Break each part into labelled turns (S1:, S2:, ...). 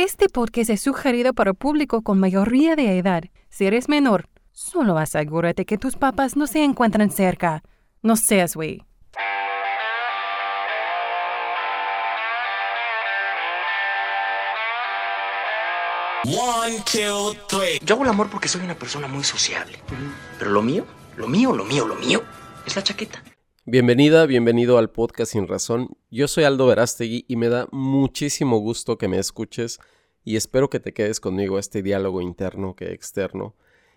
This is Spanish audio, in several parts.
S1: Este podcast es sugerido para público con mayoría de edad. Si eres menor, solo asegúrate que tus papás no se encuentran cerca. No seas güey.
S2: One, two, three. Yo hago el amor porque soy una persona muy sociable. Pero lo mío, lo mío, lo mío, lo mío es la chaqueta.
S3: Bienvenida, bienvenido al podcast Sin Razón. Yo soy Aldo Verástegui y me da muchísimo gusto que me escuches y espero que te quedes conmigo a este diálogo interno que externo.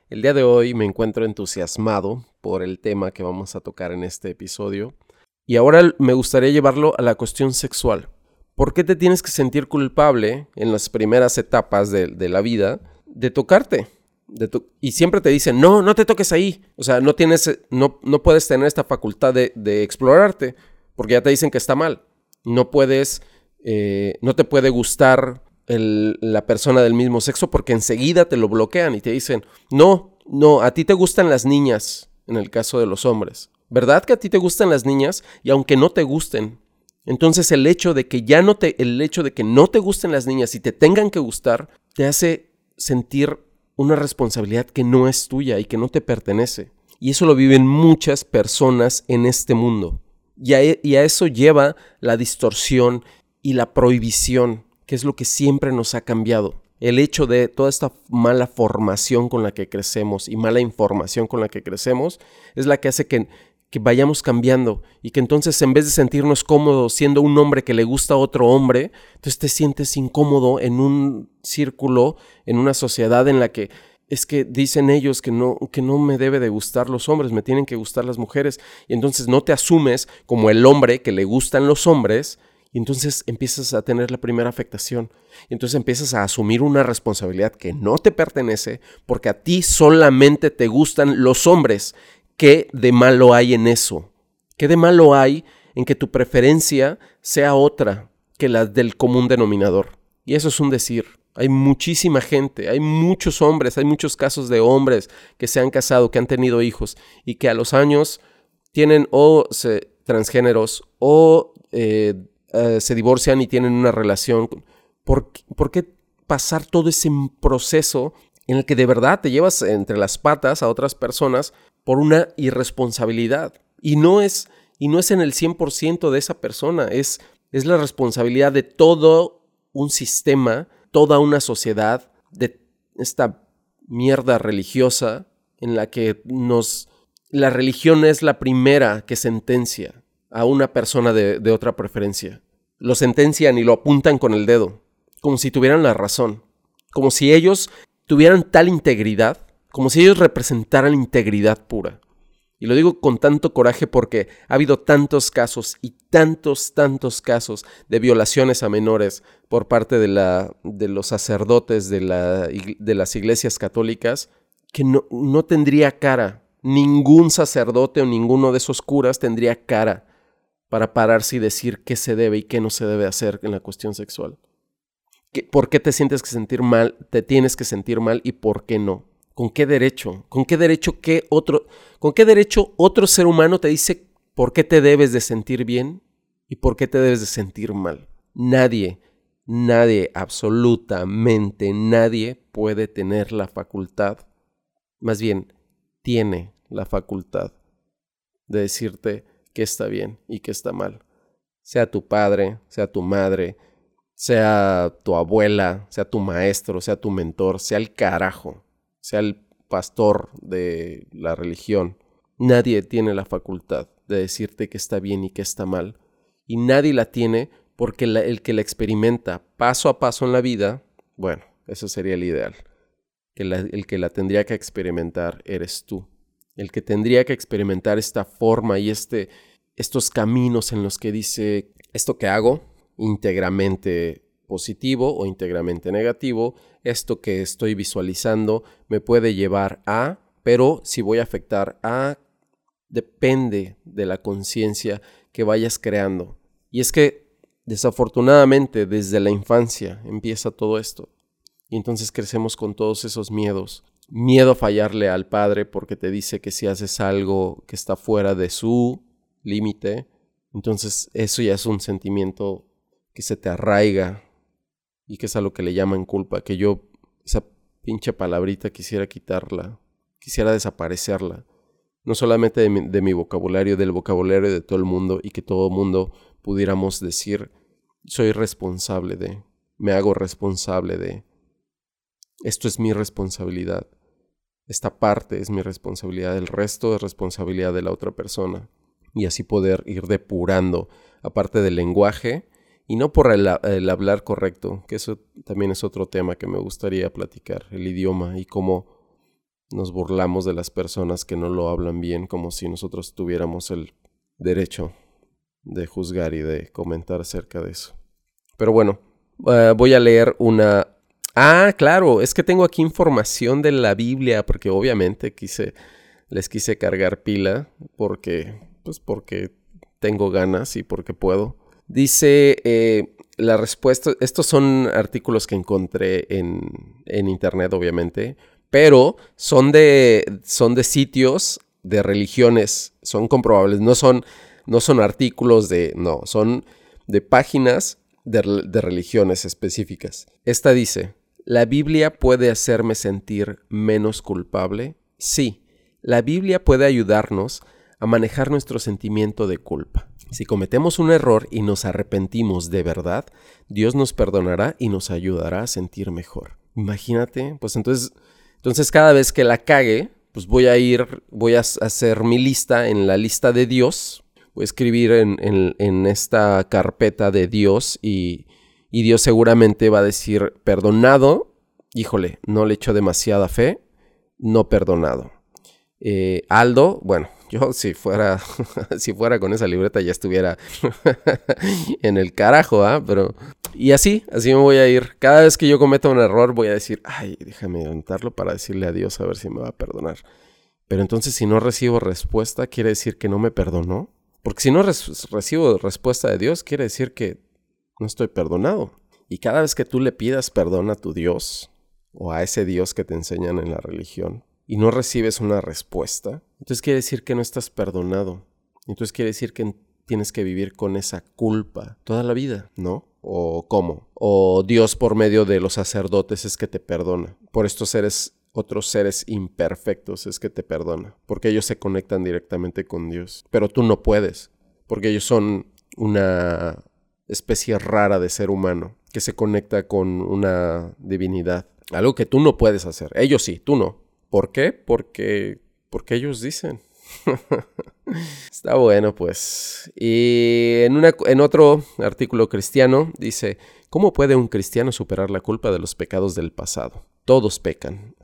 S3: El día de hoy me encuentro entusiasmado por el tema que vamos a tocar en este episodio y ahora me gustaría llevarlo a la cuestión sexual. ¿Por qué te tienes que sentir culpable en las primeras etapas de, la vida de tocarte? Y siempre te dicen, no, no te toques ahí. O sea, no, tienes, no, no puedes tener esta facultad de, explorarte porque ya te dicen que está mal. No puedes, eh, no te puede gustar la persona del mismo sexo porque enseguida te lo bloquean y te dicen, no, no, a ti te gustan las niñas en el caso de los hombres. ¿Verdad que a ti te gustan las niñas? Y aunque no te gusten, entonces el hecho de que ya no te, el hecho de que no te gusten las niñas y te tengan que gustar, te hace sentir una responsabilidad que no es tuya y que no te pertenece. Y eso lo viven muchas personas en este mundo. Y a, e, y a eso lleva la distorsión y la prohibición, que es lo que siempre nos ha cambiado. El hecho de toda esta mala formación con la que crecemos y mala información con la que crecemos es la que hace que que vayamos cambiando y que entonces en vez de sentirnos cómodos siendo un hombre que le gusta a otro hombre, entonces te sientes incómodo en un círculo, en una sociedad en la que es que dicen ellos que no, que no me debe de gustar los hombres, me tienen que gustar las mujeres y entonces no te asumes como el hombre que le gustan los hombres y entonces empiezas a tener la primera afectación. Y entonces empiezas a asumir una responsabilidad que no te pertenece porque a ti solamente te gustan los hombres ¿Qué de malo hay en eso? ¿Qué de malo hay en que tu preferencia sea otra que la del común denominador? Y eso es un decir. Hay muchísima gente, hay muchos hombres, hay muchos casos de hombres que se han casado, que han tenido hijos y que a los años tienen o se, transgéneros o eh, eh, se divorcian y tienen una relación. ¿Por, ¿Por qué pasar todo ese proceso en el que de verdad te llevas entre las patas a otras personas por una irresponsabilidad. Y no es, y no es en el 100% de esa persona, es, es la responsabilidad de todo un sistema, toda una sociedad, de esta mierda religiosa en la que nos... La religión es la primera que sentencia a una persona de, de otra preferencia. Lo sentencian y lo apuntan con el dedo, como si tuvieran la razón, como si ellos tuvieran tal integridad como si ellos representaran integridad pura. Y lo digo con tanto coraje porque ha habido tantos casos y tantos, tantos casos de violaciones a menores por parte de, la, de los sacerdotes de, la, de las iglesias católicas que no, no tendría cara. Ningún sacerdote o ninguno de esos curas tendría cara para pararse y decir qué se debe y qué no se debe hacer en la cuestión sexual. ¿Por qué te sientes que sentir mal? Te tienes que sentir mal y por qué no. ¿Con qué derecho? ¿Con qué derecho qué otro, con qué derecho otro ser humano te dice por qué te debes de sentir bien y por qué te debes de sentir mal? Nadie, nadie, absolutamente nadie puede tener la facultad, más bien, tiene la facultad de decirte qué está bien y qué está mal. Sea tu padre, sea tu madre, sea tu abuela, sea tu maestro, sea tu mentor, sea el carajo sea el pastor de la religión, nadie tiene la facultad de decirte que está bien y que está mal. Y nadie la tiene porque el que la experimenta paso a paso en la vida, bueno, eso sería el ideal. Que el que la tendría que experimentar eres tú. El que tendría que experimentar esta forma y este, estos caminos en los que dice, esto que hago íntegramente positivo o íntegramente negativo, esto que estoy visualizando me puede llevar a, pero si voy a afectar a, depende de la conciencia que vayas creando. Y es que desafortunadamente desde la infancia empieza todo esto. Y entonces crecemos con todos esos miedos. Miedo a fallarle al padre porque te dice que si haces algo que está fuera de su límite, entonces eso ya es un sentimiento que se te arraiga y que es a lo que le llaman culpa, que yo esa pinche palabrita quisiera quitarla, quisiera desaparecerla, no solamente de mi, vocabulario, del vocabulario de todo el mundo y que todo el mundo pudiéramos decir, soy responsable de, me hago responsable de, esto es mi responsabilidad, esta parte es mi responsabilidad, el resto es responsabilidad de la otra persona y así poder ir depurando, aparte del lenguaje, y no por el, hablar correcto, que eso también es otro tema que me gustaría platicar, el idioma y cómo nos burlamos de las personas que no lo hablan bien, como si nosotros tuviéramos el derecho de juzgar y de comentar acerca de eso. Pero bueno, eh, voy a leer una... Ah, claro, es que tengo aquí información de la Biblia, porque obviamente quise, les quise cargar pila, porque pues porque tengo ganas y porque puedo. Dice eh, la respuesta, estos son artículos que encontré en, en internet, obviamente, pero son de, son de sitios de religiones, son comprobables, no son, no son artículos de, no, son de páginas de, de religiones específicas. Esta dice, ¿la Biblia puede hacerme sentir menos culpable? Sí, la Biblia puede ayudarnos a manejar nuestro sentimiento de culpa. Si cometemos un error y nos arrepentimos de verdad, Dios nos perdonará y nos ayudará a sentir mejor. Imagínate, pues entonces, entonces cada vez que la cague, pues voy a ir, voy a hacer mi lista en la lista de Dios, voy a escribir en, esta carpeta de Dios y, y Dios seguramente va a decir perdonado, híjole, no le echo demasiada fe, no perdonado. Eh, Aldo, bueno, yo si fuera, si fuera con esa libreta ya estuviera en el carajo, ¿ah? Pero... Y así, así me voy a ir. Cada vez que yo cometa un error voy a decir, ay, déjame inventarlo para decirle a Dios a ver si me va a perdonar. Pero entonces si no recibo respuesta, quiere decir que no me perdonó. Porque si no recibo respuesta de Dios, quiere decir que no estoy perdonado. Y cada vez que tú le pidas perdón a tu Dios, o a ese Dios que te enseñan en la religión, y no recibes una respuesta, entonces quiere decir que no estás perdonado. Entonces quiere decir que tienes que vivir con esa culpa toda la vida, ¿no? ¿O cómo? O Dios por medio de los sacerdotes es que te perdona. Por estos seres, otros seres imperfectos es que te perdona. Porque ellos se conectan directamente con Dios. Pero tú no puedes. Porque ellos son una especie rara de ser humano que se conecta con una divinidad. Algo que tú no puedes hacer. Ellos sí, tú no. ¿Por qué? Porque, porque ellos dicen. Está bueno, pues. Y en, en otro artículo cristiano dice, ¿cómo puede un cristiano superar la culpa de los pecados del pasado? Todos pecan.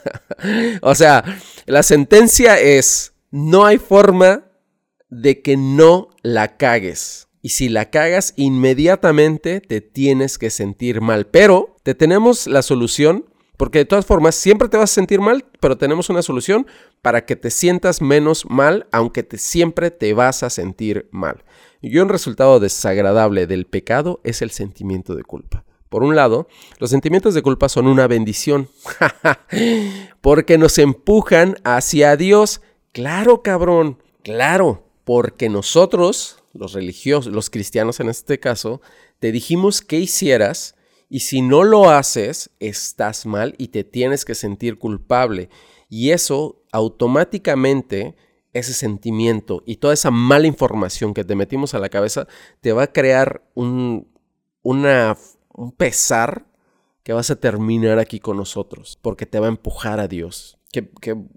S3: o sea, la sentencia es, no hay forma de que no la cagues. Y si la cagas, inmediatamente te tienes que sentir mal. Pero te tenemos la solución porque de todas formas, siempre te vas a sentir mal, pero tenemos una solución para que te sientas menos mal, aunque te, siempre te vas a sentir mal. Y un resultado desagradable del pecado es el sentimiento de culpa. Por un lado, los sentimientos de culpa son una bendición, porque nos empujan hacia Dios. Claro, cabrón, claro, porque nosotros, los religiosos, los cristianos en este caso, te dijimos que hicieras y si no lo haces, estás mal y te tienes que sentir culpable. Y eso automáticamente, ese sentimiento y toda esa mala información que te metimos a la cabeza, te va a crear un, un pesar que vas a terminar aquí con nosotros, porque te va a empujar a Dios. Qué,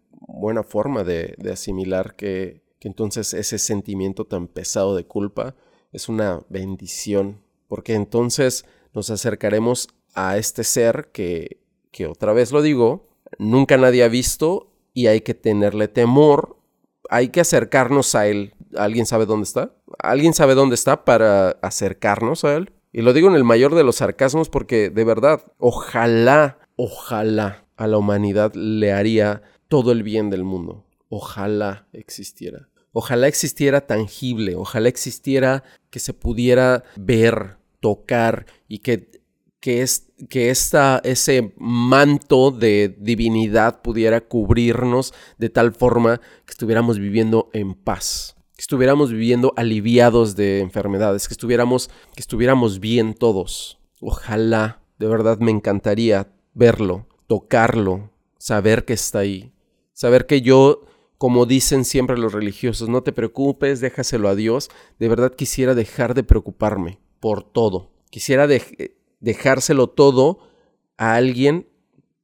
S3: buena forma de, asimilar que entonces ese sentimiento tan pesado de culpa es una bendición, porque entonces nos acercaremos a este ser que, que otra vez lo digo, nunca nadie ha visto y hay que tenerle temor, hay que acercarnos a él. ¿Alguien sabe dónde está? ¿Alguien sabe dónde está para acercarnos a él? Y lo digo en el mayor de los sarcasmos porque de verdad, ojalá, ojalá a la humanidad le haría todo el bien del mundo. Ojalá existiera. Ojalá existiera tangible, ojalá existiera que se pudiera ver, tocar y que, que, es, que esta, ese manto de divinidad pudiera cubrirnos de tal forma que estuviéramos viviendo en paz, que estuviéramos viviendo aliviados de enfermedades, que estuviéramos, que estuviéramos bien todos. Ojalá, De verdad me encantaría verlo, tocarlo, saber que está ahí. Saber que yo, como dicen siempre los religiosos, no te preocupes, déjaselo a Dios. De verdad quisiera dejar de preocuparme por todo. Quisiera dejárselo todo a alguien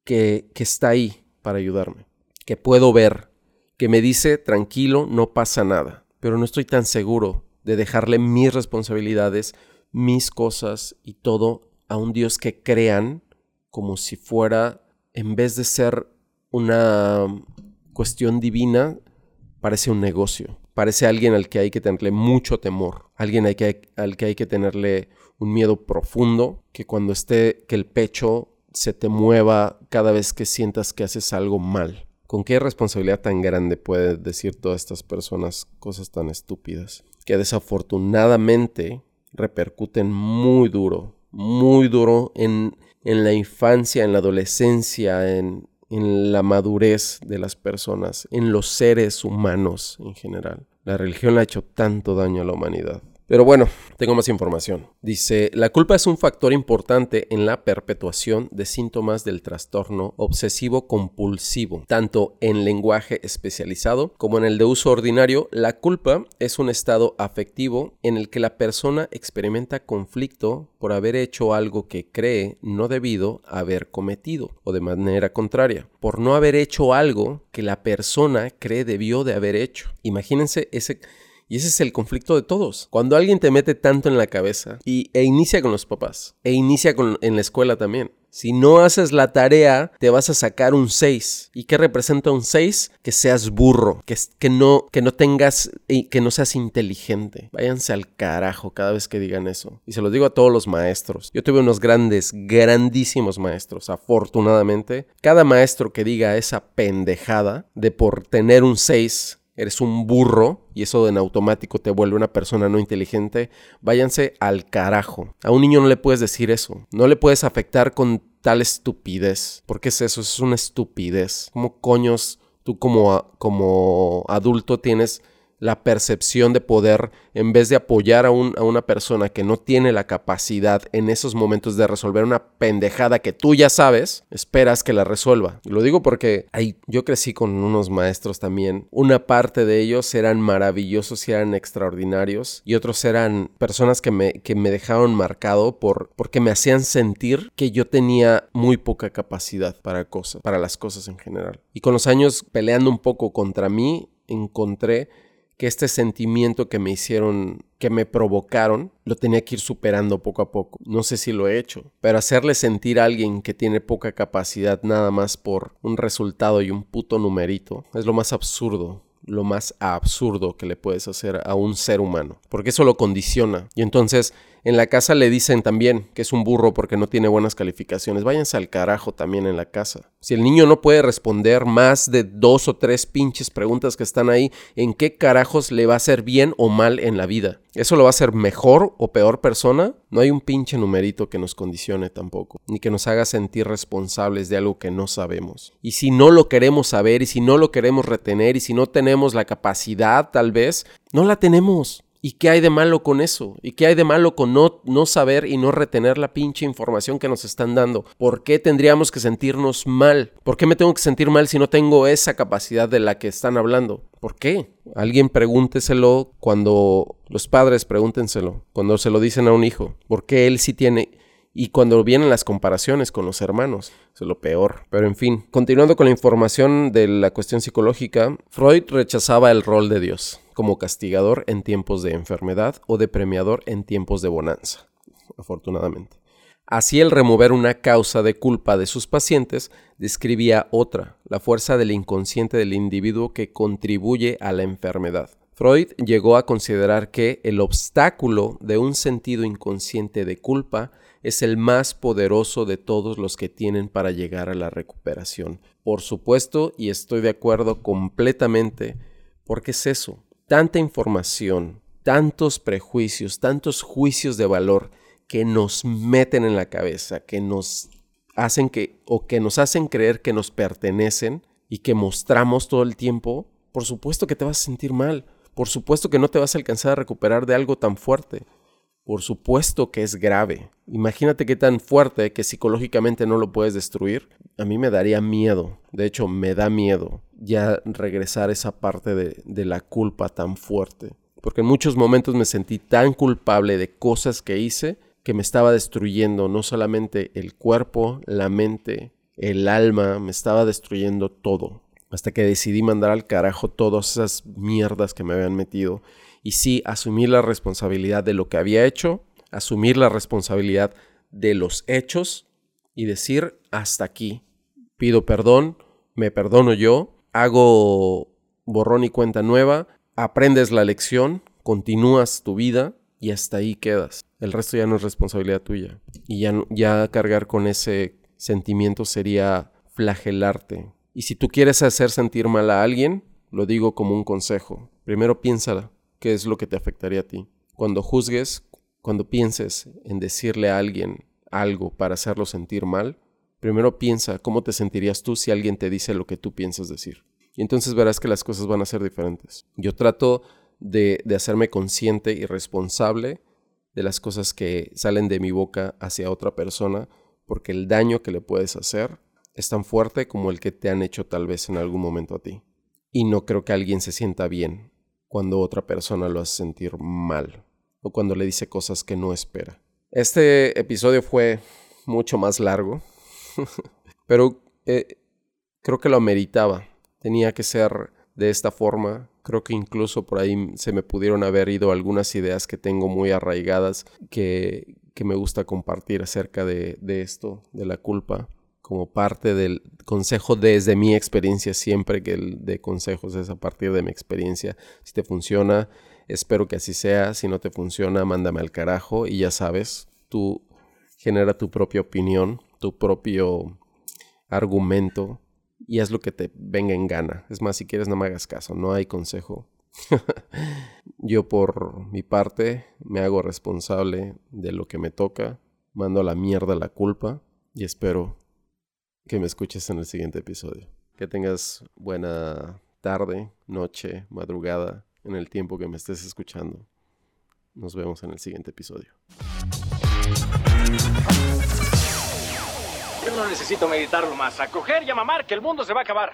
S3: que, que está ahí para ayudarme, que puedo ver, que me dice, tranquilo, no pasa nada. Pero no estoy tan seguro de dejarle mis responsabilidades, mis cosas y todo a un Dios que crean como si fuera, en vez de ser una cuestión divina, parece un negocio. Parece alguien al que hay que tenerle mucho temor, alguien al que, hay que tenerle un miedo profundo, que cuando esté, que el pecho se te mueva cada vez que sientas que haces algo mal. ¿Con qué responsabilidad tan grande puede decir todas estas personas cosas tan estúpidas? Que desafortunadamente repercuten muy duro, muy duro en, en la infancia, en la adolescencia, en, en la madurez de las personas, en los seres humanos en general. La religión ha hecho tanto daño a la humanidad. Pero bueno, tengo más información. Dice, la culpa es un factor importante en la perpetuación de síntomas del trastorno obsesivo compulsivo. Tanto en lenguaje especializado como en el de uso ordinario, la culpa es un estado afectivo en el que la persona experimenta conflicto por haber hecho algo que cree no debido haber cometido, o de manera contraria, por no haber hecho algo que la persona cree debió de haber hecho. Imagínense ese y ese es el conflicto de todos. Cuando alguien te mete tanto en la cabeza y, e inicia con los papás, e inicia con, en la escuela también. Si no haces la tarea, te vas a sacar un 6. ¿Y qué representa un 6? Que seas burro, que, que, no, que no tengas, que no seas inteligente. Váyanse al carajo cada vez que digan eso. Y se lo digo a todos los maestros. Yo tuve unos grandes, grandísimos maestros, afortunadamente. Cada maestro que diga esa pendejada de por tener un 6 eres un burro y eso en automático te vuelve una persona no inteligente, váyanse al carajo. A un niño no le puedes decir eso, no le puedes afectar con tal estupidez, porque es eso, es una estupidez. ¿Cómo coños tú como, como adulto tienes la percepción de poder, en vez de apoyar a, un, a, una persona que no tiene la capacidad en esos momentos de resolver una pendejada que tú ya sabes, esperas que la resuelva. lo digo porque yo crecí con unos maestros también. Una parte de ellos eran maravillosos y eran extraordinarios y otros eran personas que me, que me dejaron marcado por, porque me hacían sentir que yo tenía muy poca capacidad para cosas, para las cosas en general. Y con los años peleando un poco contra mí, encontré que este sentimiento que me hicieron, que me provocaron, lo tenía que ir superando poco a poco. No sé si lo he hecho, pero hacerle sentir a alguien que tiene poca capacidad nada más por un resultado y un puto numerito es lo más absurdo lo más absurdo que le puedes hacer a un ser humano, porque eso lo condiciona. Y entonces en la casa le dicen también que es un burro porque no tiene buenas calificaciones. Váyanse al carajo también en la casa. Si el niño no puede responder más de dos o tres pinches preguntas que están ahí, ¿en qué carajos le va a hacer bien o mal en la vida? ¿Eso lo va a hacer mejor o peor persona? No hay un pinche numerito que nos condicione tampoco, ni que nos haga sentir responsables de algo que no sabemos. Y si no lo queremos saber, y si no lo queremos retener, y si no tenemos la capacidad tal vez, no la tenemos. ¿Y qué hay de malo con eso? ¿Y qué hay de malo con no, no saber y no retener la pinche información que nos están dando? ¿Por qué tendríamos que sentirnos mal? ¿Por qué me tengo que sentir mal si no tengo esa capacidad de la que están hablando? ¿Por qué? Alguien pregúnteselo cuando los padres pregúntenselo, cuando se lo dicen a un hijo. ¿Por qué él sí tiene? Y cuando vienen las comparaciones con los hermanos, es lo peor. Pero en fin, continuando con la información de la cuestión psicológica, Freud rechazaba el rol de Dios como castigador en tiempos de enfermedad o de premiador en tiempos de bonanza, afortunadamente. Así el remover una causa de culpa de sus pacientes describía otra, la fuerza del inconsciente del individuo que contribuye a la enfermedad. Freud llegó a considerar que el obstáculo de un sentido inconsciente de culpa es el más poderoso de todos los que tienen para llegar a la recuperación. Por supuesto, y estoy de acuerdo completamente, porque es eso, tanta información, tantos prejuicios, tantos juicios de valor que nos meten en la cabeza, que nos hacen que o que nos hacen creer que nos pertenecen y que mostramos todo el tiempo, por supuesto que te vas a sentir mal, por supuesto que no te vas a alcanzar a recuperar de algo tan fuerte. Por supuesto que es grave. Imagínate qué tan fuerte que psicológicamente no lo puedes destruir. A mí me daría miedo. De hecho, me da miedo ya regresar esa parte de, de la culpa tan fuerte. Porque en muchos momentos me sentí tan culpable de cosas que hice que me estaba destruyendo no solamente el cuerpo, la mente, el alma, me estaba destruyendo todo. Hasta que decidí mandar al carajo todas esas mierdas que me habían metido y sí asumir la responsabilidad de lo que había hecho, asumir la responsabilidad de los hechos y decir hasta aquí. Pido perdón, me perdono yo, hago borrón y cuenta nueva, aprendes la lección, continúas tu vida y hasta ahí quedas. El resto ya no es responsabilidad tuya. Y ya, ya cargar con ese sentimiento sería flagelarte. Y si tú quieres hacer sentir mal a alguien, lo digo como un consejo. Primero piénsala qué es lo que te afectaría a ti. Cuando juzgues, cuando pienses en decirle a alguien algo para hacerlo sentir mal, primero piensa cómo te sentirías tú si alguien te dice lo que tú piensas decir. Y entonces verás que las cosas van a ser diferentes. Yo trato de, de hacerme consciente y responsable de las cosas que salen de mi boca hacia otra persona, porque el daño que le puedes hacer es tan fuerte como el que te han hecho tal vez en algún momento a ti. Y no creo que alguien se sienta bien cuando otra persona lo hace sentir mal o cuando le dice cosas que no espera. Este episodio fue mucho más largo, pero eh, creo que lo ameritaba. Tenía que ser de esta forma. Creo que incluso por ahí se me pudieron haber ido algunas ideas que tengo muy arraigadas que, que me gusta compartir acerca de, de esto, de la culpa como parte del consejo desde mi experiencia, siempre que el de consejos es a partir de mi experiencia. Si te funciona, espero que así sea. Si no te funciona, mándame al carajo y ya sabes, tú genera tu propia opinión, tu propio argumento y haz lo que te venga en gana. Es más, si quieres no me hagas caso, no hay consejo. Yo por mi parte me hago responsable de lo que me toca, mando a la mierda la culpa y espero que me escuches en el siguiente episodio. Que tengas buena tarde, noche, madrugada, en el tiempo que me estés escuchando. Nos vemos en el siguiente episodio.
S2: Yo no necesito meditarlo más. A coger y a mamar que el mundo se va a acabar.